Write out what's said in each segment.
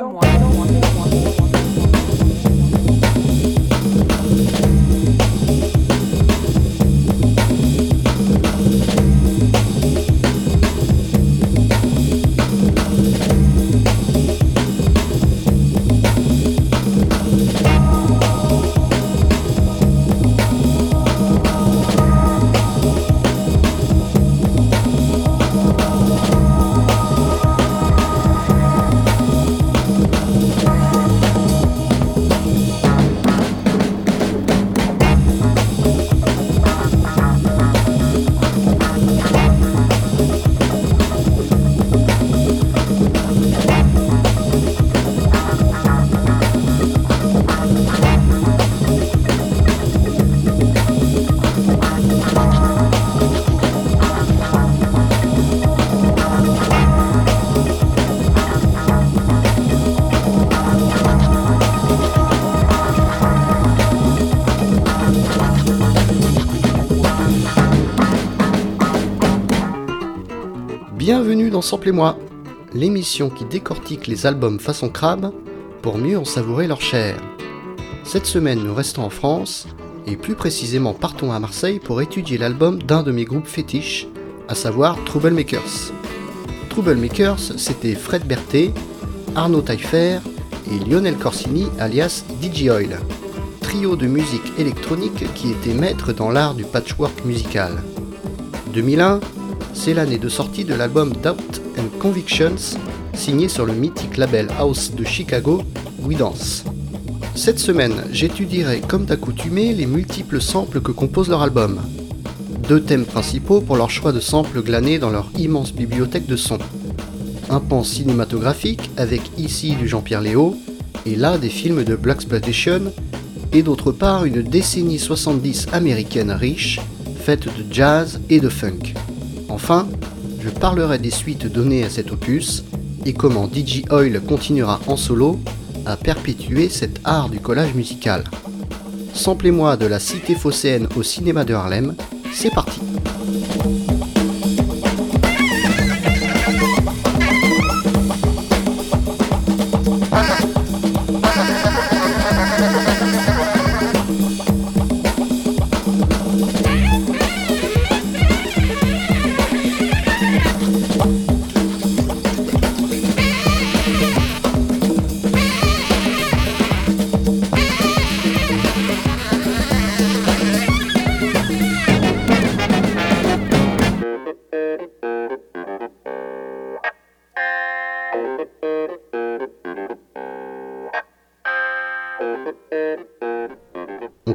Samplez-moi. Bienvenue dans Samplez-moi, l'émission qui décortique les albums façon crabe pour mieux en savourer leur chair. Cette semaine, nous restons en France et plus précisément partons à Marseille pour étudier l'album d'un de mes groupes fétiches, à savoir Troublemakers. Troublemakers, c'était Fred Berthet, Arnaud Taillefer et Lionel Corsini alias DJ Oil, trio de musique électronique qui était maître dans l'art du patchwork musical. 2001, c'est l'année de sortie de l'album Doubt and Convictions, signé sur le mythique label house de Chicago, We Dance. Cette semaine, j'étudierai comme d'accoutumé les multiples samples que compose leur album. Deux thèmes principaux pour leur choix de samples glanés dans leur immense bibliothèque de sons. Un pan cinématographique avec ici du Jean-Pierre Léo et là des films de Blaxploitation et d'autre part une décennie 70 américaine riche, faite de jazz et de funk. Enfin, je parlerai des suites données à cet opus et comment DJ Oil continuera en solo à perpétuer cet art du collage musical. Samplez-moi de la cité phocéenne au cinéma de Harlem, c'est parti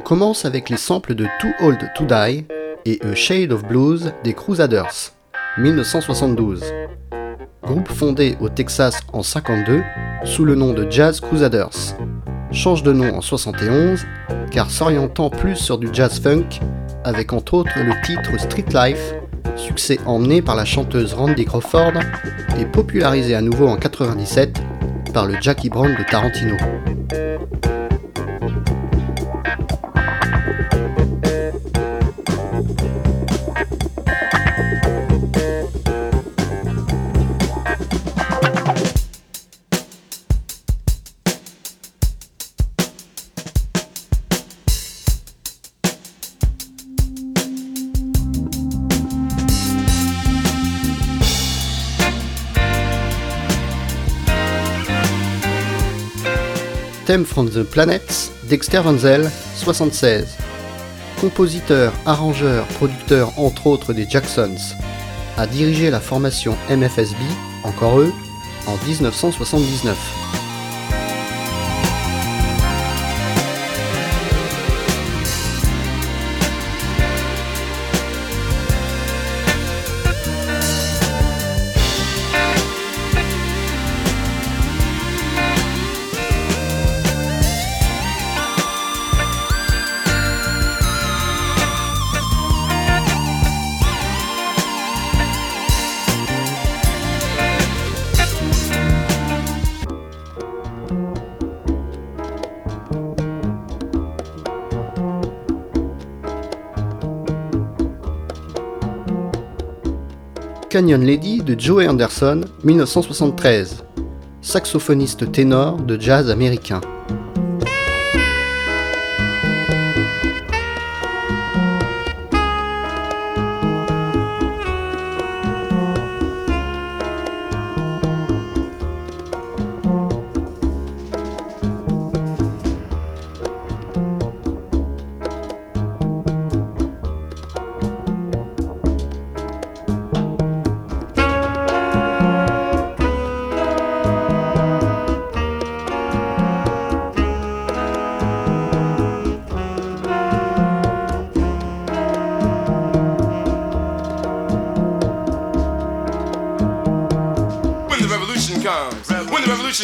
commence avec les samples de Too Old to Die et A Shade of Blues des Crusaders, 1972. Groupe fondé au Texas en 52 sous le nom de Jazz Crusaders. Change de nom en 71 car s'orientant plus sur du jazz funk avec entre autres le titre Street Life, succès emmené par la chanteuse Randy Crawford et popularisé à nouveau en 97 par le Jackie Brown de Tarantino. From the Planets Dexter Wenzel, 76. Compositeur, arrangeur, producteur entre autres des Jacksons, a dirigé la formation MFSB, encore eux, en 1979. Canyon Lady de Joey Anderson, 1973. saxophoniste ténor de jazz américain.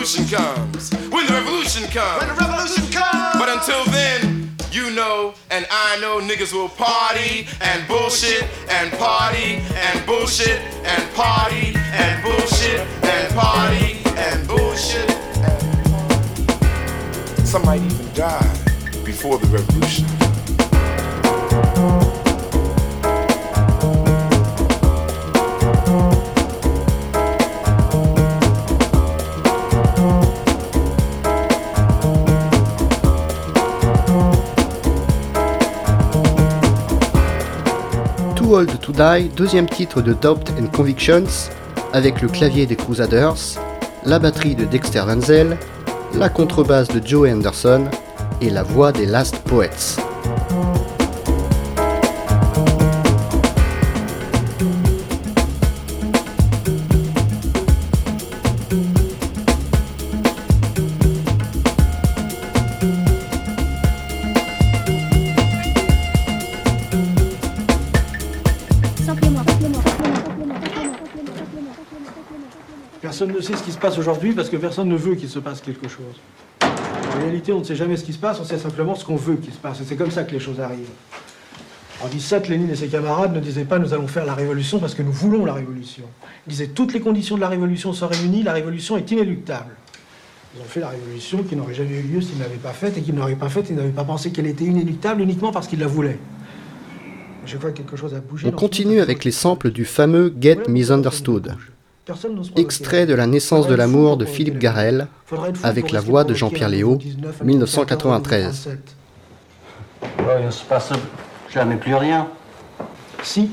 When the revolution comes. When the revolution comes. But until then, you know and I know niggas will party and bullshit and party and bullshit and party and bullshit and party and bullshit. And... Some might even die before the revolution. Old to Die, deuxième titre de Doubt and Convictions, avec le clavier des Crusaders, la batterie de Dexter Wenzel, la contrebasse de Joe Anderson et la voix des Last Poets. Personne ne sait ce qui se passe aujourd'hui parce que personne ne veut qu'il se passe quelque chose. En réalité, on ne sait jamais ce qui se passe, on sait simplement ce qu'on veut qu'il se passe. Et c'est comme ça que les choses arrivent. En 17, Lénine et ses camarades ne disaient pas nous allons faire la révolution parce que nous voulons la révolution. Ils disaient toutes les conditions de la révolution sont réunies, la révolution est inéluctable. Ils ont fait la révolution qui n'aurait jamais eu lieu s'ils ne l'avaient pas faite et qu'ils n'auraient pas faite, ils n'avaient pas pensé qu'elle était inéluctable uniquement parce qu'ils la voulaient. Je vois quelque chose a bougé. On continue avec les samples du fameux Get Misunderstood extrait de La naissance de l'amour de Philippe Garel, avec la voix de Jean-Pierre Léo, 1993. il ne se passe jamais plus rien. Si,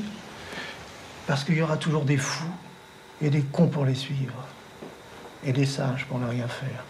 parce qu'il y aura toujours des fous et des cons pour les suivre, et des sages pour ne rien faire.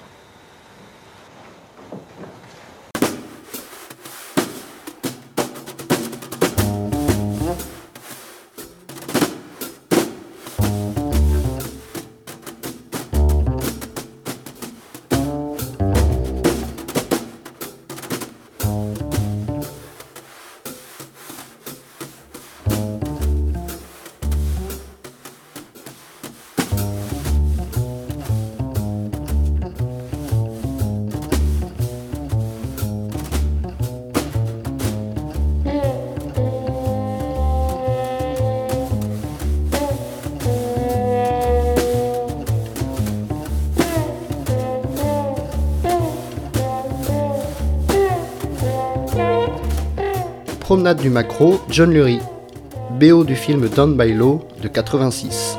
Promenade du Macro, John Lurie. BO du film Down by Law de 86.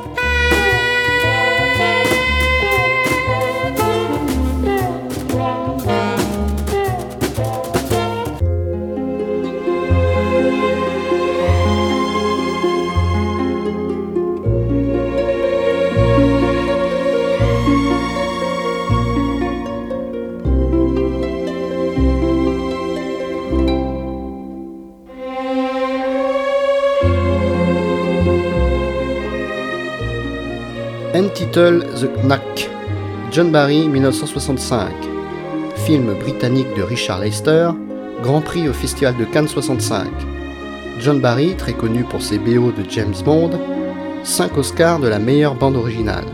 The Knack, John Barry 1965, film britannique de Richard Leicester, Grand Prix au Festival de Cannes 65. John Barry, très connu pour ses BO de James Bond, 5 Oscars de la meilleure bande originale.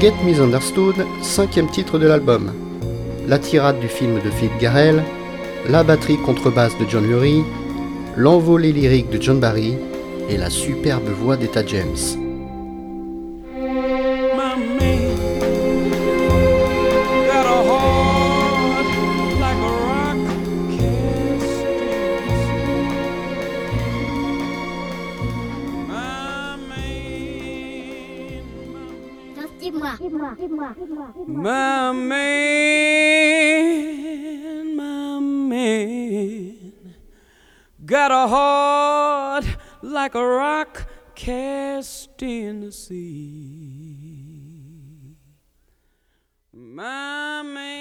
Get Misunderstood, cinquième titre de l'album. La tirade du film de Phil Garrel, la batterie contrebasse de John Lurie, l'envolée lyrique de John Barry et la superbe voix d'Etta James.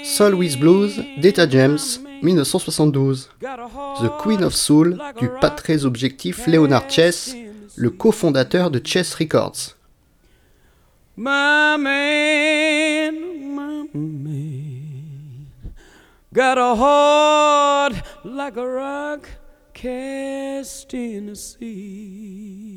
Soul with Blues d'Etta James, 1972. The Queen of Soul du pas très objectif Leonard Chess, le cofondateur de Chess Records. My man, my man, got a heart like a rock cast in the sea.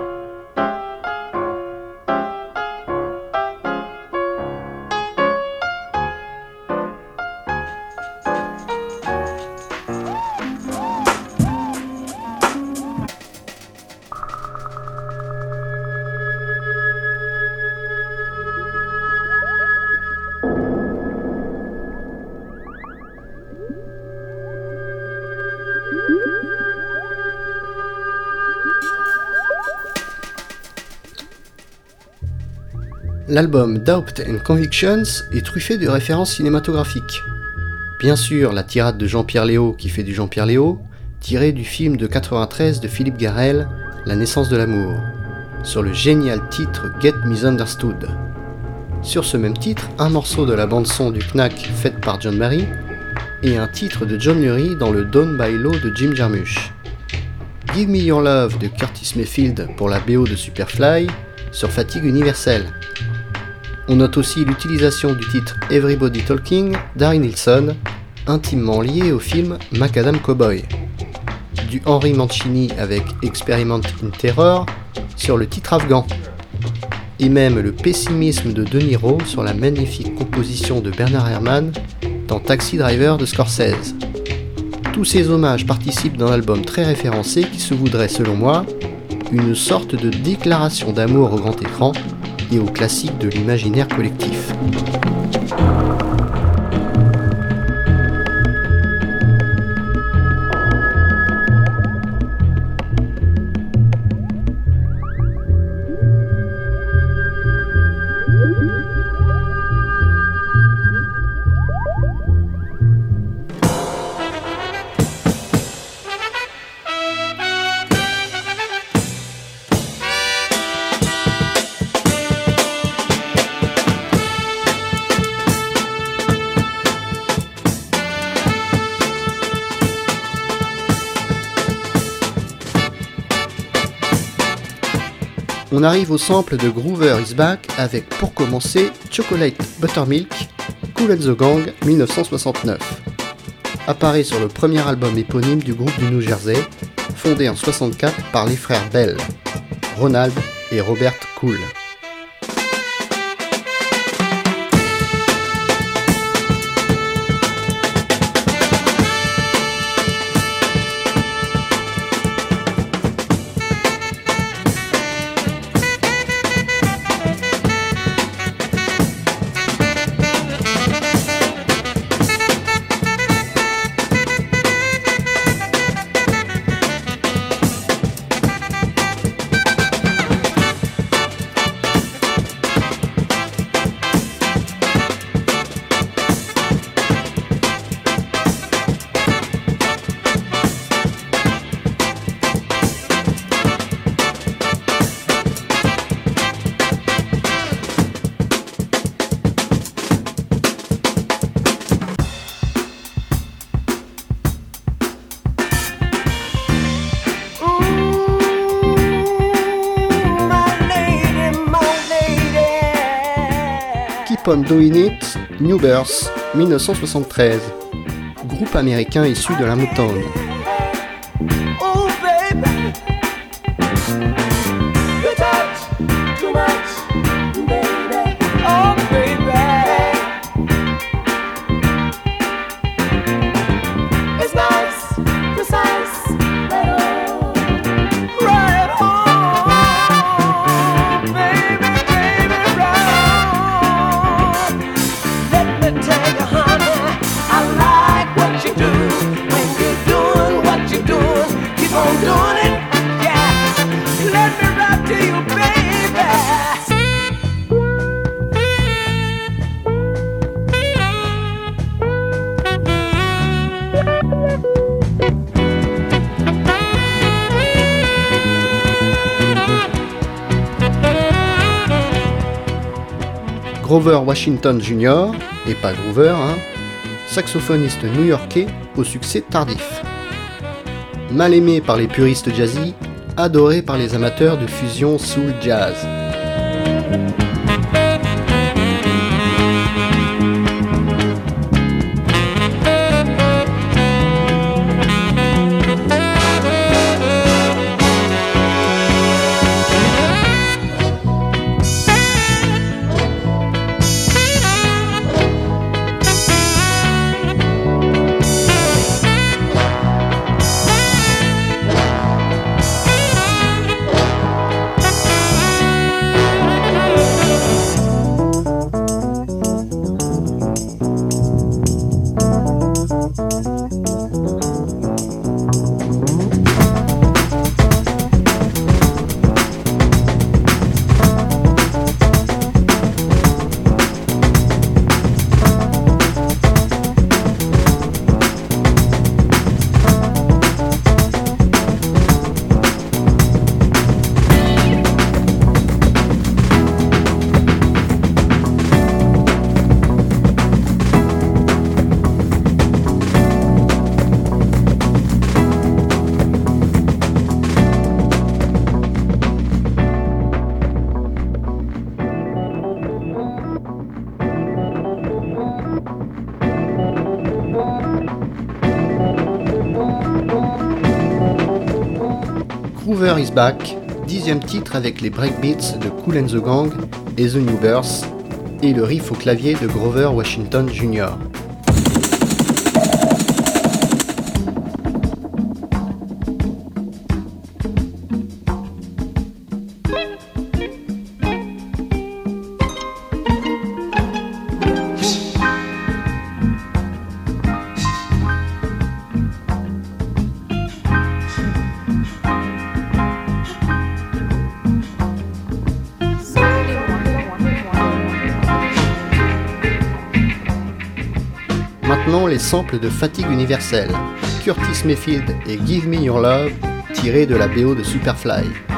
L'album Doubt and Convictions est truffé de références cinématographiques. Bien sûr, la tirade de Jean-Pierre Léo qui fait du Jean-Pierre Léo, tirée du film de 93 de Philippe Garrel, La naissance de l'amour, sur le génial titre Get Misunderstood. Sur ce même titre, un morceau de la bande-son du Knack faite par John Barry et un titre de John Lurie dans le Dawn by Law de Jim Jarmusch. Give Me Your Love de Curtis Mayfield pour la BO de Superfly sur Fatigue Universelle. On note aussi l'utilisation du titre Everybody Talking d'Harry Nilsson, intimement lié au film Macadam Cowboy. Du Henry Mancini avec Experiment in Terror sur le titre afghan. Et même le pessimisme de De Niro sur la magnifique composition de Bernard Herrmann dans Taxi Driver de Scorsese. Tous ces hommages participent d'un album très référencé qui se voudrait, selon moi, une sorte de déclaration d'amour au grand écran classiques de l'imaginaire collectif. On arrive au sample de Groover is Back avec pour commencer Chocolate Buttermilk, Cool and the Gang 1969. Apparaît sur le premier album éponyme du groupe du New Jersey, fondé en 64 par les frères Bell, Ronald et Robert Cool. New Birth, 1973. Groupe américain issu de la Motown. Grover Washington Jr., et pas Groover, hein, saxophoniste new-yorkais au succès tardif. Mal aimé par les puristes jazzy, adoré par les amateurs de fusion soul jazz. Groover is Back, dixième titre avec les breakbeats de Cool and the Gang et The New Birth, et le riff au clavier de Grover Washington Jr. Les samples de Fatigue universelle, Curtis Mayfield et Give Me Your Love, tirés de la BO de Superfly.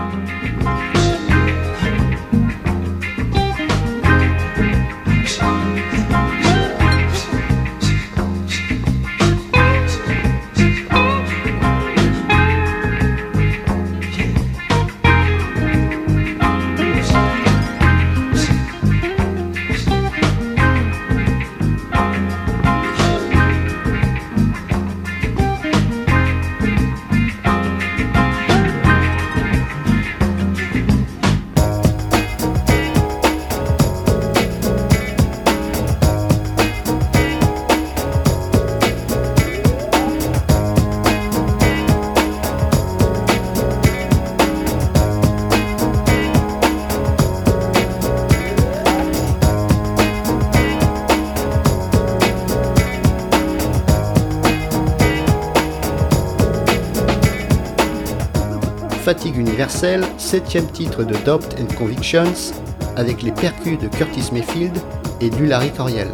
Fatigue universelle, septième titre de Doubt and Convictions, avec les percus de Curtis Mayfield et du Larry Coriel.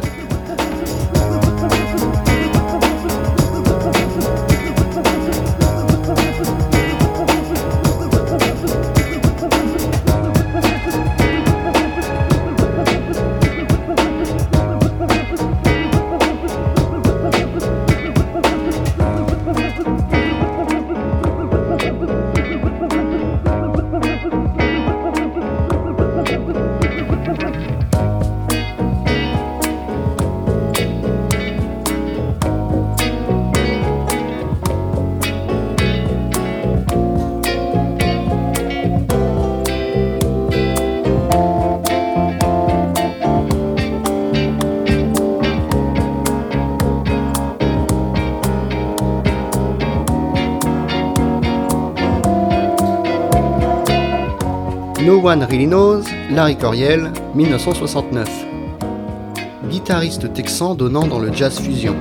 One Really Knows, Larry Coriel, 1969. Guitariste texan donnant dans le jazz fusion.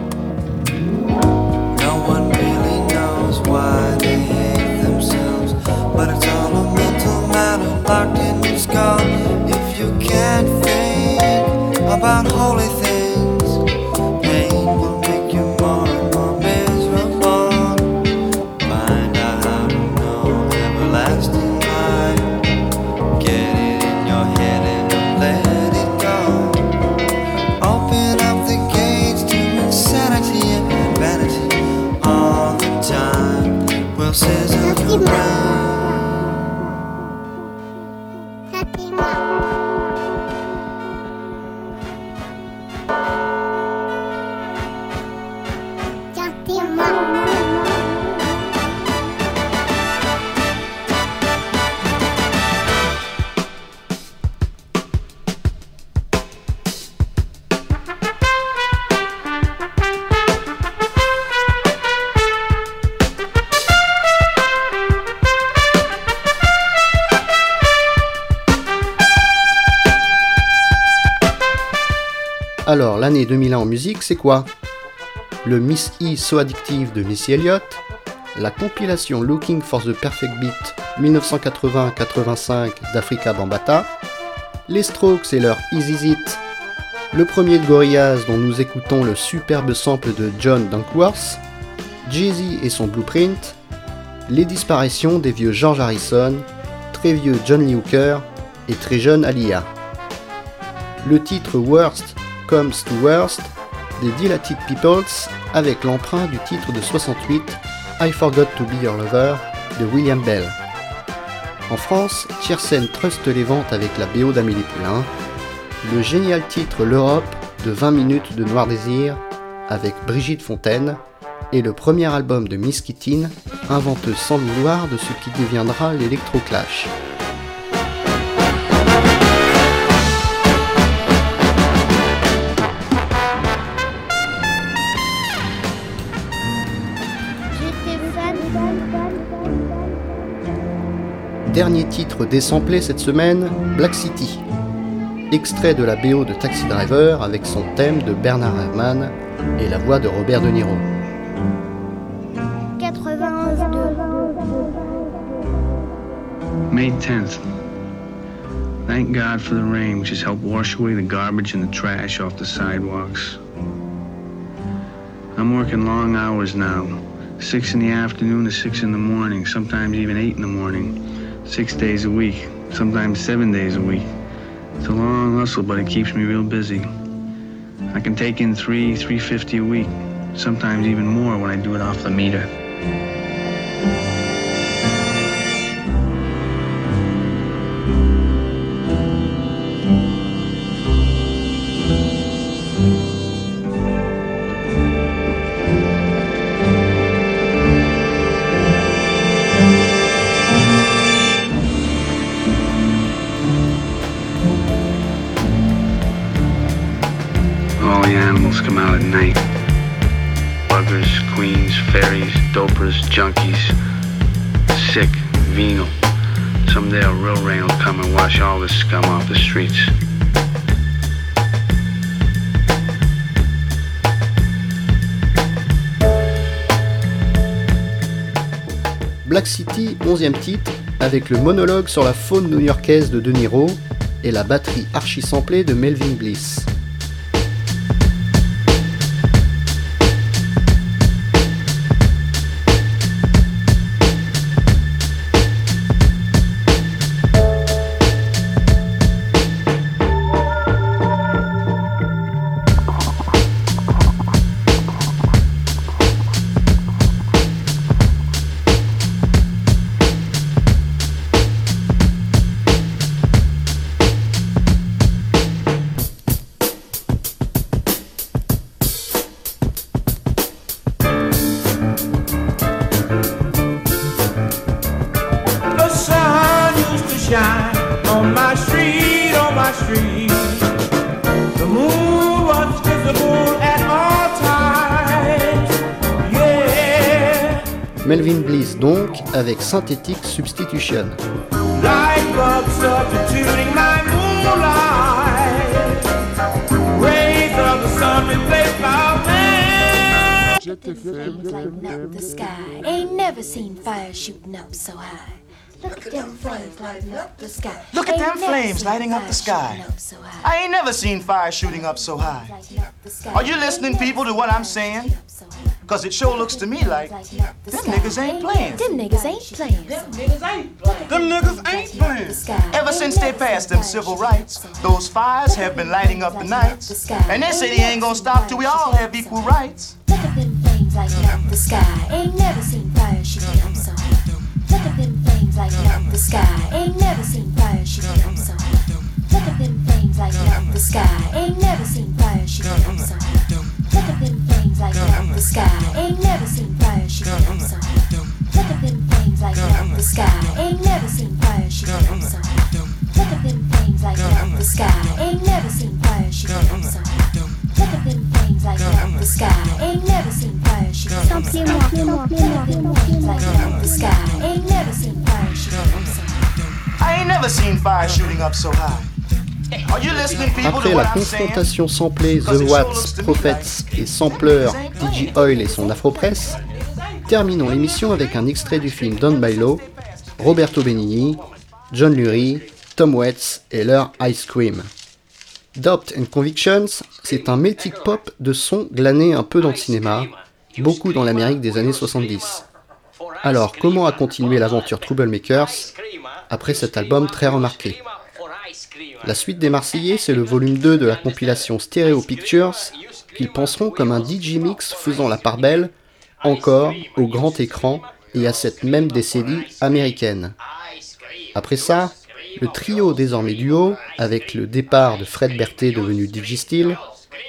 houses of the brown. L'année 2001 en musique, c'est quoi? Le Miss E So Addictive de Missy Elliott, la compilation Looking for the Perfect Beat 1980-85 d'Africa Bambata, les Strokes et leur Easy It, le premier de Gorillaz dont nous écoutons le superbe sample de John Dunkworth, Jay-Z et son Blueprint, les disparitions des vieux George Harrison, très vieux John Lee Hooker et très jeune Alia. Le titre Worst Comes to Worst des Dilated Peoples avec l'emprunt du titre de 68 I Forgot to Be Your Lover de William Bell. En France, Tiersen truste les ventes avec la BO d'Amélie Poulain, le génial titre L'Europe de 20 minutes de Noir Désir avec Brigitte Fontaine et le premier album de Miss Kittin, inventeuse sans vouloir de ce qui deviendra l'Electroclash. Dernier titre désamplé cette semaine, Black City. Extrait de la BO de Taxi Driver avec son thème de Bernard Herrmann et la voix de Robert De Niro. 91 May 10th. Thank God for the rain, which has helped wash away the garbage and the trash off the sidewalks. I'm working long hours now. Six in the afternoon to six in the morning, sometimes even eight in the morning. Six days a week, sometimes seven days a week. It's a long hustle, but it keeps me real busy. I can take in three, three fifty a week, sometimes even more when I do it off the meter. Out at night. Buggers, queens, fairies, dopers, junkies. Sick, venal. Someday a real rain will come and wash all this scum off the streets. Black City, 11e titre, avec le monologue sur la faune new-yorkaise de De Niro et la batterie archi-samplée de Melvin Bliss. Lighting up the sky. Ain't never seen fire shooting up so high. Look at them flames lighting up the sky. Look at Ain't them never flames seen lighting up fire the sky. shooting up so high. I ain't never seen fire shooting up so high. Lighting up the sky. Are you listening, people, to what I'm saying? So high. Cause it sure looks to me like Lighting up the them niggas ain't playing. Them niggas ain't playing. Them niggas ain't playing. Ever since they passed them civil rights, those fires have been lighting up the nights. And they say they ain't gonna stop till we all have equal rights. Look at them flames lighting up the sky. Ain't never seen fire shooting up so high. Look at them things like love the sky. Ain't never seen fire shooting up so high. Look at them flames lighting up the sky. Ain't never seen fire shooting up so flames lighting up the sky. Ain't never seen fire shooting up so high. Look at them flames lighting up the sky. Ain't never seen fire shooting up so high. Look at them flames lighting up the sky. Ain't never seen fire shooting up so high. Look at them flames lighting up the sky. Ain't never seen fire shooting up so high. Look at them flames lighting up the sky. Ain't never seen fire shooting up so high. I ain't never seen fire shooting up so high. Après la confrontation samplée The Watts, Prophets et Sampler, DJ Oil et son Afropress, terminons l'émission avec un extrait du film Don Bailo, Roberto Benigni, John Lurie, Tom Waits et leur Ice Cream. Doubt and Convictions, c'est un melting pop de sons glanés un peu dans le cinéma, beaucoup dans l'Amérique des années 70. Alors, comment a continué l'aventure Troublemakers après cet album très remarqué? La suite des Marseillais, c'est le volume 2 de la compilation Stereo Pictures, qu'ils penseront comme un DJ faisant la part belle, encore, au grand écran et à cette même décennie américaine. Après ça, le trio désormais duo, avec le départ de Fred Berthet devenu DJ Steel,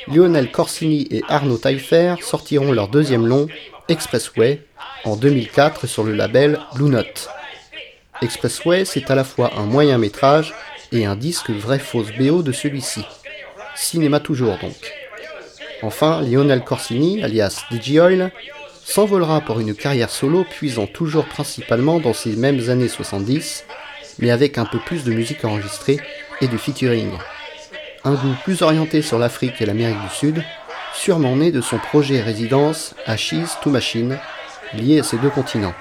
Lionel Corsini et Arnaud Taillefer sortiront leur deuxième long, Expressway, en 2004 sur le label Blue Note. Expressway, c'est à la fois un moyen métrage et un disque vrai-fausse BO de celui-ci. Cinéma toujours donc. Enfin, Lionel Corsini, alias DJ Oil, s'envolera pour une carrière solo puisant toujours principalement dans ces mêmes années 70, mais avec un peu plus de musique enregistrée et du featuring. Un goût plus orienté sur l'Afrique et l'Amérique du Sud, sûrement né de son projet résidence Ashes to Machine, lié à ces deux continents.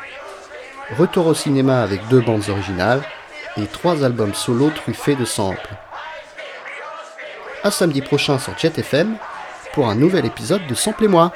Retour au cinéma avec deux bandes originales trois albums solo truffés de samples. À samedi prochain sur Jet FM pour un nouvel épisode de Sample et moi.